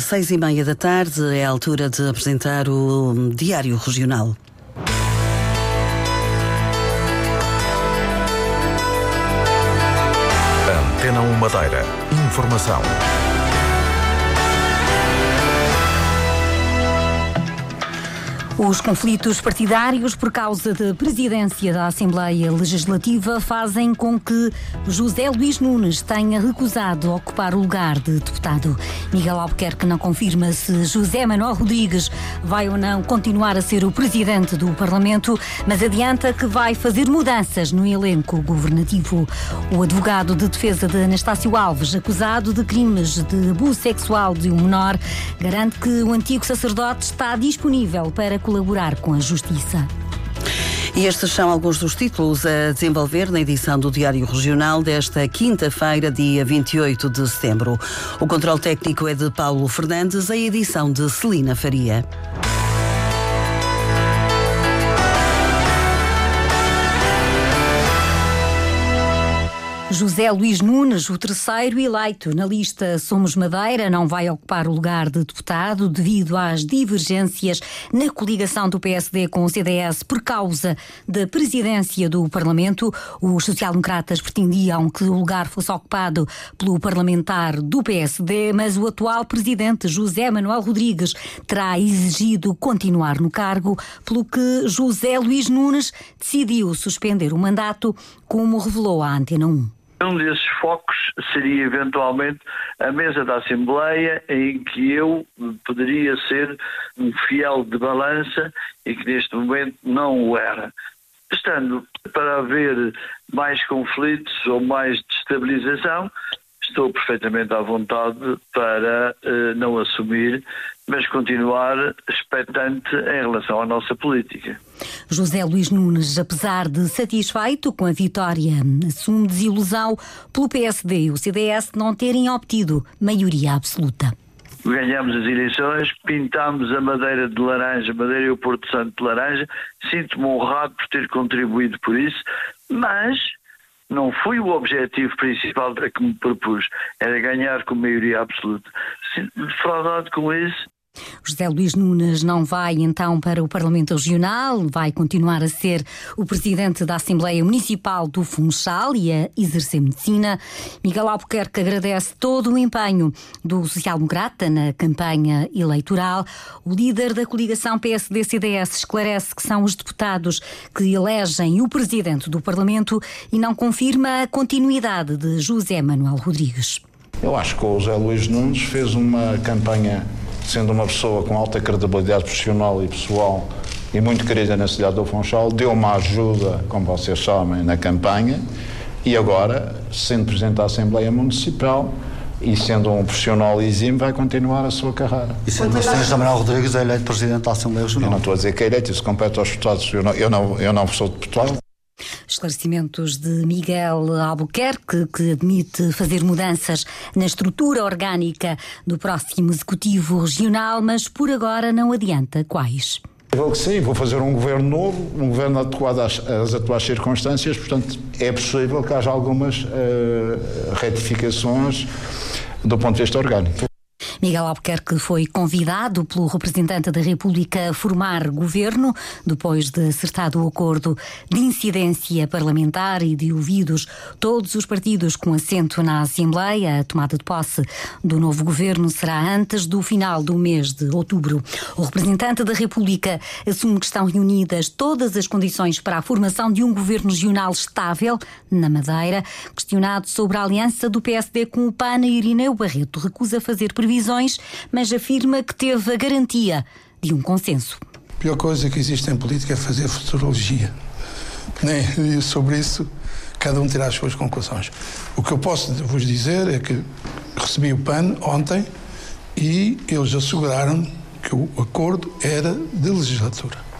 Seis e meia da tarde é a altura de apresentar o Diário Regional. Antena 1 Madeira. Informação. Os conflitos partidários por causa da presidência da Assembleia Legislativa fazem com que José Luís Nunes tenha recusado ocupar o lugar de deputado. Miguel Albuquerque não confirma se José Manuel Rodrigues vai ou não continuar a ser o presidente do Parlamento, mas adianta que vai fazer mudanças no elenco governativo. O advogado de defesa de Anastácio Alves, acusado de crimes de abuso sexual de um menor, garante que o antigo sacerdote está disponível para colaborar com a Justiça. E estes são alguns dos títulos a desenvolver na edição do Diário Regional desta quinta-feira, dia 28 de setembro. O controle técnico é de Paulo Fernandes, a edição de Celina Faria. José Luís Nunes, o terceiro eleito na lista Somos Madeira, não vai ocupar o lugar de deputado devido às divergências na coligação do PSD com o CDS por causa da presidência do Parlamento. Os social-democratas pretendiam que o lugar fosse ocupado pelo parlamentar do PSD, mas o atual presidente José Manuel Rodrigues terá exigido continuar no cargo, pelo que José Luís Nunes decidiu suspender o mandato, como revelou a Antena 1. Um desses focos seria eventualmente a mesa da Assembleia, em que eu poderia ser um fiel de balança e que neste momento não o era. Estando para haver mais conflitos ou mais destabilização, estou perfeitamente à vontade para uh, não assumir, mas continuar expectante em relação à nossa política. José Luís Nunes, apesar de satisfeito com a vitória, assume desilusão pelo PSD e o CDS não terem obtido maioria absoluta. Ganhamos as eleições, pintámos a Madeira de laranja, Madeira e o Porto Santo de laranja. Sinto-me honrado por ter contribuído por isso, mas não foi o objetivo principal para que me propus, era ganhar com maioria absoluta. Defraudado com isso, José Luís Nunes não vai então para o Parlamento Regional, vai continuar a ser o presidente da Assembleia Municipal do Funchal e a exercer medicina. Miguel Albuquerque agradece todo o empenho do social-democrata na campanha eleitoral. O líder da coligação PSD-CDS esclarece que são os deputados que elegem o presidente do Parlamento e não confirma a continuidade de José Manuel Rodrigues. Eu acho que o José Luís Nunes fez uma campanha sendo uma pessoa com alta credibilidade profissional e pessoal e muito querida na cidade do Funchal, deu uma ajuda, como vocês sabem, na campanha e agora, sendo Presidente da Assembleia Municipal e sendo um profissional exímio, vai continuar a sua carreira. E sendo o Sr. Manuel Rodrigues é eleito Presidente da Assembleia Regional? Eu não estou a dizer que é eleito, isso compete aos deputados. Eu não, eu não, eu não sou deputado. Esclarecimentos de Miguel Albuquerque, que admite fazer mudanças na estrutura orgânica do próximo Executivo Regional, mas por agora não adianta quais. Vou que sim, vou fazer um governo novo, um governo adequado às, às atuais circunstâncias, portanto é possível que haja algumas uh, retificações do ponto de vista orgânico. Miguel Albuquerque foi convidado pelo representante da República a formar governo, depois de acertado o acordo de incidência parlamentar e de ouvidos todos os partidos com assento na Assembleia. A tomada de posse do novo governo será antes do final do mês de outubro. O representante da República assume que estão reunidas todas as condições para a formação de um governo regional estável na Madeira. Questionado sobre a aliança do PSD com o PAN, Irineu Barreto recusa fazer previsões mas afirma que teve a garantia de um consenso. A pior coisa que existe em política é fazer futurologia. E sobre isso, cada um terá as suas conclusões. O que eu posso vos dizer é que recebi o PAN ontem e eles asseguraram que o acordo era de legislatura.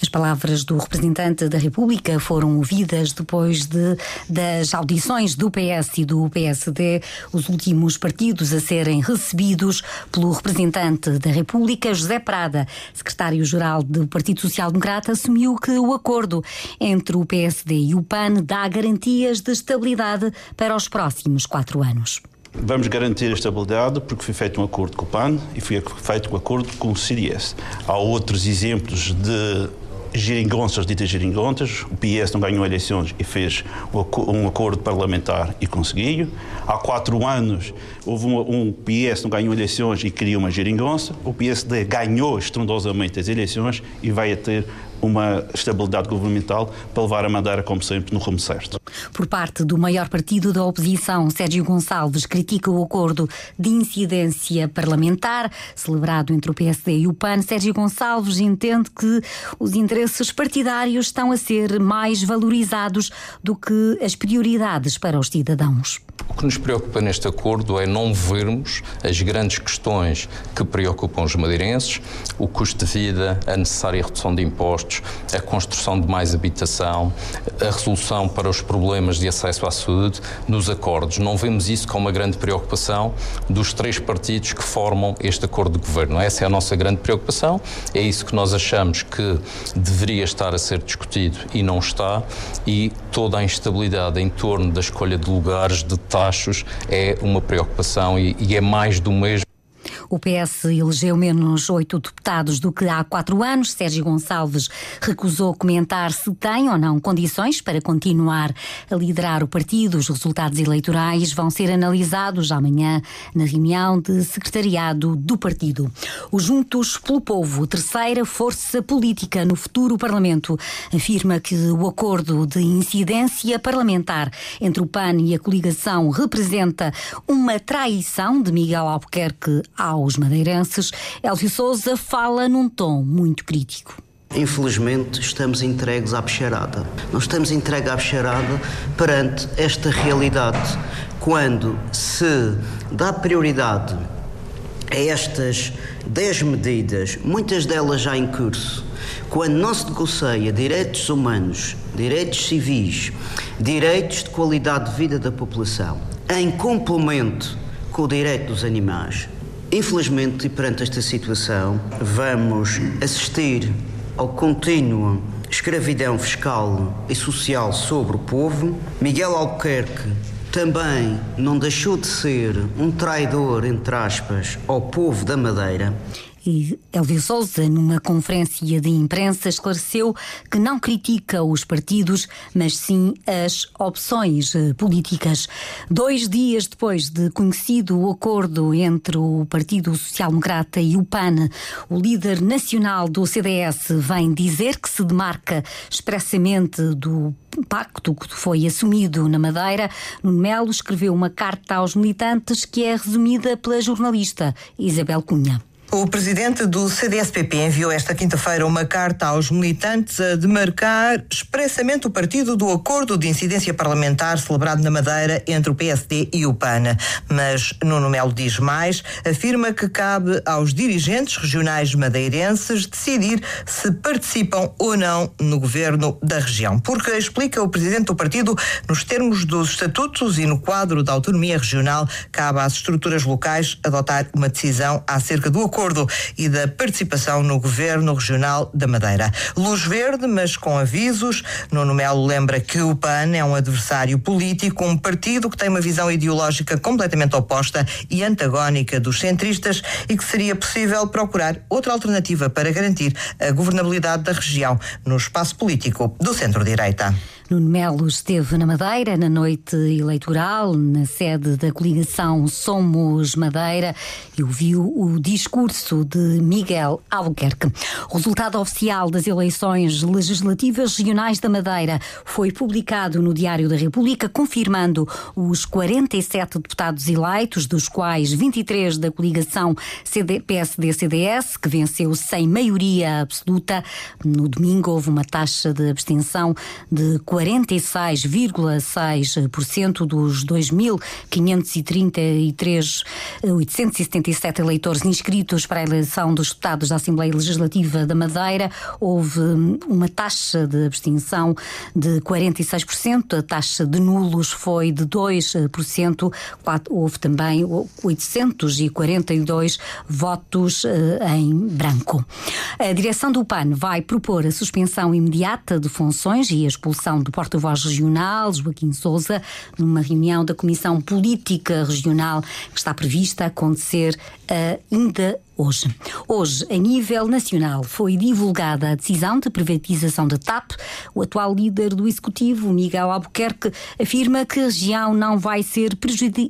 As palavras do representante da República foram ouvidas depois de, das audições do PS e do PSD, os últimos partidos a serem recebidos pelo representante da República, José Prada, secretário-geral do Partido Social Democrata, assumiu que o acordo entre o PSD e o PAN dá garantias de estabilidade para os próximos quatro anos. Vamos garantir a estabilidade porque foi feito um acordo com o PAN e foi feito um acordo com o CDS. Há outros exemplos de geringonças ditas geringonças. O PS não ganhou eleições e fez um acordo parlamentar e conseguiu. Há quatro anos houve um, um PS não ganhou eleições e queria uma geringonça. O PSD ganhou estrondosamente as eleições e vai a ter uma estabilidade governamental para levar a Madeira, como sempre, no rumo certo. Por parte do maior partido da oposição, Sérgio Gonçalves critica o acordo de incidência parlamentar celebrado entre o PSD e o PAN. Sérgio Gonçalves entende que os interesses partidários estão a ser mais valorizados do que as prioridades para os cidadãos. O que nos preocupa neste acordo é não vermos as grandes questões que preocupam os madeirenses, o custo de vida, a necessária redução de impostos, a construção de mais habitação, a resolução para os problemas de acesso à saúde nos acordos. Não vemos isso como uma grande preocupação dos três partidos que formam este acordo de governo. Essa é a nossa grande preocupação, é isso que nós achamos que deveria estar a ser discutido e não está, e toda a instabilidade em torno da escolha de lugares, de taxos, é uma preocupação e, e é mais do mesmo. O PS elegeu menos oito deputados do que há quatro anos. Sérgio Gonçalves recusou comentar se tem ou não condições para continuar a liderar o partido. Os resultados eleitorais vão ser analisados amanhã na reunião de secretariado do partido. O Juntos pelo Povo, terceira força política no futuro Parlamento, afirma que o acordo de incidência parlamentar entre o PAN e a coligação representa uma traição de Miguel Albuquerque ao aos madeirenses, Elvio Souza fala num tom muito crítico. Infelizmente, estamos entregues à bexarada. Não estamos entregues à bexarada perante esta realidade. Quando se dá prioridade a estas 10 medidas, muitas delas já em curso, quando não se negocia direitos humanos, direitos civis, direitos de qualidade de vida da população, em complemento com o direito dos animais, Infelizmente, perante esta situação, vamos assistir ao contínuo escravidão fiscal e social sobre o povo. Miguel Albuquerque também não deixou de ser um traidor, entre aspas, ao povo da Madeira. E Elvio Souza, numa conferência de imprensa, esclareceu que não critica os partidos, mas sim as opções eh, políticas. Dois dias depois de conhecido o acordo entre o Partido Social Democrata e o PAN, o líder nacional do CDS vem dizer que se demarca expressamente do pacto que foi assumido na Madeira. Nuno Melo escreveu uma carta aos militantes que é resumida pela jornalista Isabel Cunha. O presidente do CDSPP enviou esta quinta-feira uma carta aos militantes a demarcar expressamente o partido do acordo de incidência parlamentar celebrado na Madeira entre o PSD e o PAN. Mas Nuno Melo diz mais, afirma que cabe aos dirigentes regionais madeirenses decidir se participam ou não no governo da região. Porque, explica o presidente do partido, nos termos dos estatutos e no quadro da autonomia regional, cabe às estruturas locais adotar uma decisão acerca do acordo acordo e da participação no governo regional da Madeira. Luz verde, mas com avisos. Nuno Melo lembra que o PAN é um adversário político, um partido que tem uma visão ideológica completamente oposta e antagónica dos centristas e que seria possível procurar outra alternativa para garantir a governabilidade da região no espaço político do centro-direita. Nuno Melo esteve na Madeira na noite eleitoral, na sede da coligação Somos Madeira, e ouviu o discurso de Miguel Albuquerque. O resultado oficial das eleições legislativas regionais da Madeira foi publicado no Diário da República, confirmando os 47 deputados eleitos, dos quais 23 da coligação PSD-CDS, que venceu sem maioria absoluta. No domingo houve uma taxa de abstenção de 46,6% dos 2.533.877 eleitores inscritos para a eleição dos deputados da Assembleia Legislativa da Madeira. Houve hum, uma taxa de abstenção de 46%, a taxa de nulos foi de 2%, houve também 842 votos eh, em branco. A direção do PAN vai propor a suspensão imediata de funções e a expulsão do porta-voz regional, Joaquim Souza, numa reunião da Comissão Política Regional que está prevista a acontecer ainda hoje. Hoje, a nível nacional, foi divulgada a decisão de privatização da TAP. O atual líder do Executivo, Miguel Albuquerque, afirma que a região não vai ser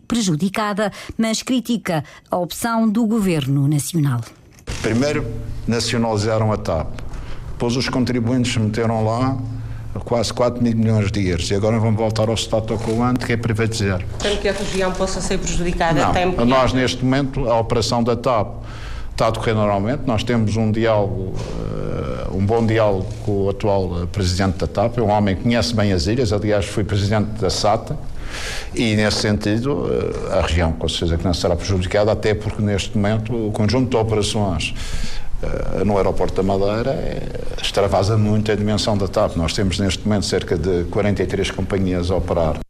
prejudicada, mas critica a opção do governo nacional. Primeiro, nacionalizaram a TAP. Depois, os contribuintes meteram lá quase 4 mil milhões de euros e agora vamos voltar ao status quo ante, que é privatizar. Temo que a região possa ser prejudicada? Não, que... nós neste momento, a operação da TAP está a decorrer normalmente. Nós temos um diálogo, uh, um bom diálogo com o atual eh, presidente da TAP, é um homem que conhece bem as ilhas, aliás, foi presidente da SATA. E, nesse sentido, eh, a região, com certeza, que não será prejudicada, até porque, neste momento, o conjunto de operações no aeroporto da Madeira extravasa muito a dimensão da TAP. Nós temos, neste momento, cerca de 43 companhias a operar.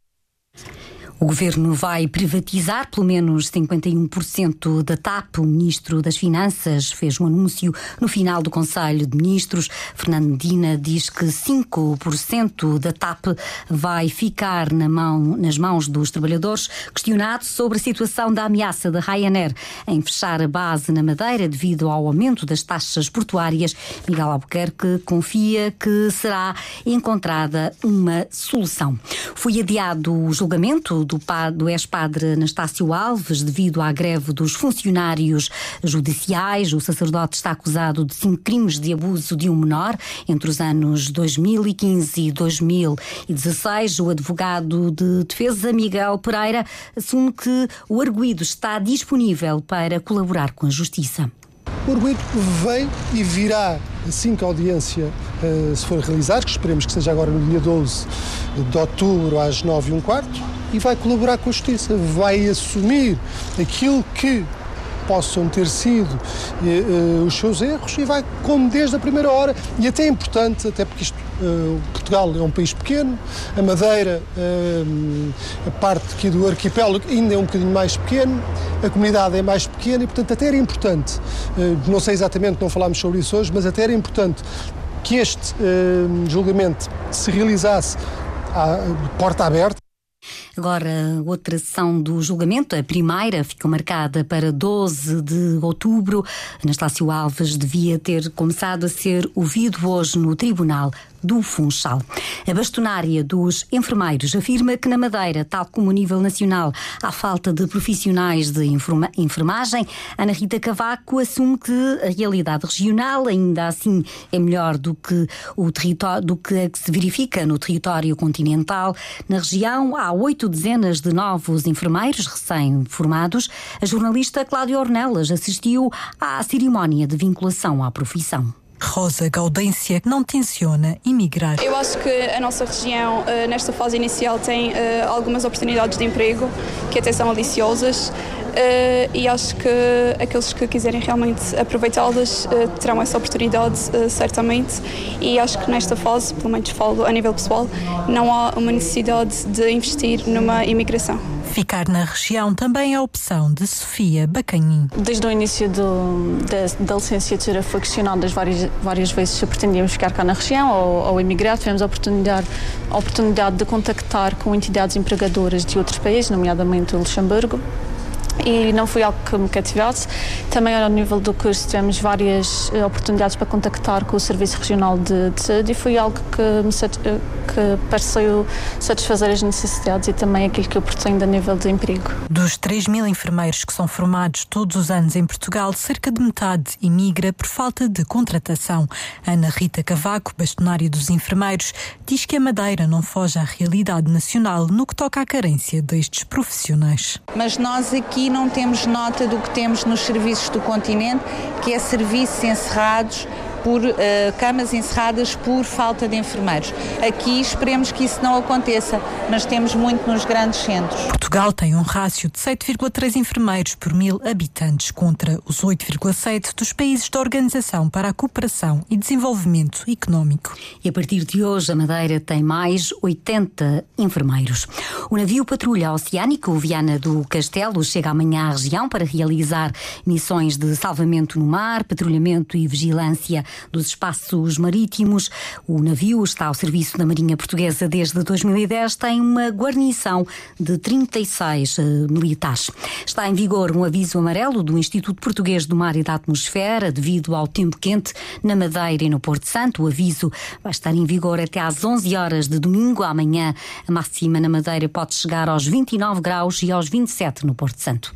O governo vai privatizar pelo menos 51% da TAP. O ministro das Finanças fez um anúncio no final do Conselho de Ministros. Fernando Medina diz que 5% da TAP vai ficar na mão, nas mãos dos trabalhadores. Questionado sobre a situação da ameaça da Ryanair em fechar a base na Madeira devido ao aumento das taxas portuárias, Miguel Albuquerque confia que será encontrada uma solução. Foi adiado o julgamento do, do ex-padre Anastácio Alves devido à greve dos funcionários judiciais. O sacerdote está acusado de cinco crimes de abuso de um menor entre os anos 2015 e 2016. O advogado de defesa, Miguel Pereira, assume que o arguído está disponível para colaborar com a justiça. O arguido vem e virá. Assim que a audiência uh, se for realizar, que esperemos que seja agora no dia 12 de outubro às 9 e um quarto, e vai colaborar com a Justiça, vai assumir aquilo que possam ter sido uh, os seus erros e vai, como desde a primeira hora, e até é importante, até porque isto, uh, Portugal é um país pequeno, a Madeira, uh, a parte aqui do arquipélago ainda é um bocadinho mais pequeno, a comunidade é mais pequena e, portanto, até era importante, não sei exatamente, não falámos sobre isso hoje, mas até era importante que este julgamento se realizasse à porta aberta. Agora, outra sessão do julgamento, a primeira, ficou marcada para 12 de outubro. Anastácio Alves devia ter começado a ser ouvido hoje no Tribunal do Funchal. A bastonária dos enfermeiros afirma que na Madeira, tal como a nível nacional, há falta de profissionais de enfermagem. Ana Rita Cavaco assume que a realidade regional ainda assim é melhor do que o território do que a que se verifica no território continental. Na região há oito dezenas de novos enfermeiros recém-formados. A jornalista Cláudia Ornelas assistiu à cerimónia de vinculação à profissão. Rosa Gaudência não tenciona emigrar. Eu acho que a nossa região, eh, nesta fase inicial, tem eh, algumas oportunidades de emprego que até são aliciosas. Uh, e acho que aqueles que quiserem realmente aproveitá-las uh, terão essa oportunidade, uh, certamente. E acho que nesta fase, pelo menos falo a nível pessoal, não há uma necessidade de investir numa imigração. Ficar na região também é a opção de Sofia Bacanhim. Desde o início do, da, da licenciatura foi questionado várias, várias vezes se pretendíamos ficar cá na região ou, ou emigrar. Tivemos a oportunidade, a oportunidade de contactar com entidades empregadoras de outros países, nomeadamente o Luxemburgo e não foi algo que me cativasse. Também ao nível do curso tivemos várias eh, oportunidades para contactar com o Serviço Regional de, de Saúde e foi algo que me eh, que pareceu satisfazer as necessidades e também aquilo que eu pretendo a nível de emprego. Dos 3 mil enfermeiros que são formados todos os anos em Portugal, cerca de metade imigra por falta de contratação. Ana Rita Cavaco, bastonária dos enfermeiros, diz que a Madeira não foge à realidade nacional no que toca à carência destes profissionais. Mas nós aqui não temos nota do que temos nos serviços do continente, que é serviços encerrados por uh, camas encerradas por falta de enfermeiros. Aqui esperemos que isso não aconteça, mas temos muito nos grandes centros. Portugal tem um rácio de 7,3 enfermeiros por mil habitantes contra os 8,7 dos países da Organização para a Cooperação e Desenvolvimento Económico. E a partir de hoje a Madeira tem mais 80 enfermeiros. O navio patrulha oceânico Viana do Castelo chega amanhã à região para realizar missões de salvamento no mar, patrulhamento e vigilância dos espaços marítimos. O navio está ao serviço da Marinha Portuguesa desde 2010, tem uma guarnição de 36 uh, militares. Está em vigor um aviso amarelo do Instituto Português do Mar e da Atmosfera devido ao tempo quente na Madeira e no Porto Santo. O aviso vai estar em vigor até às 11 horas de domingo. Amanhã a máxima na Madeira pode chegar aos 29 graus e aos 27 no Porto Santo.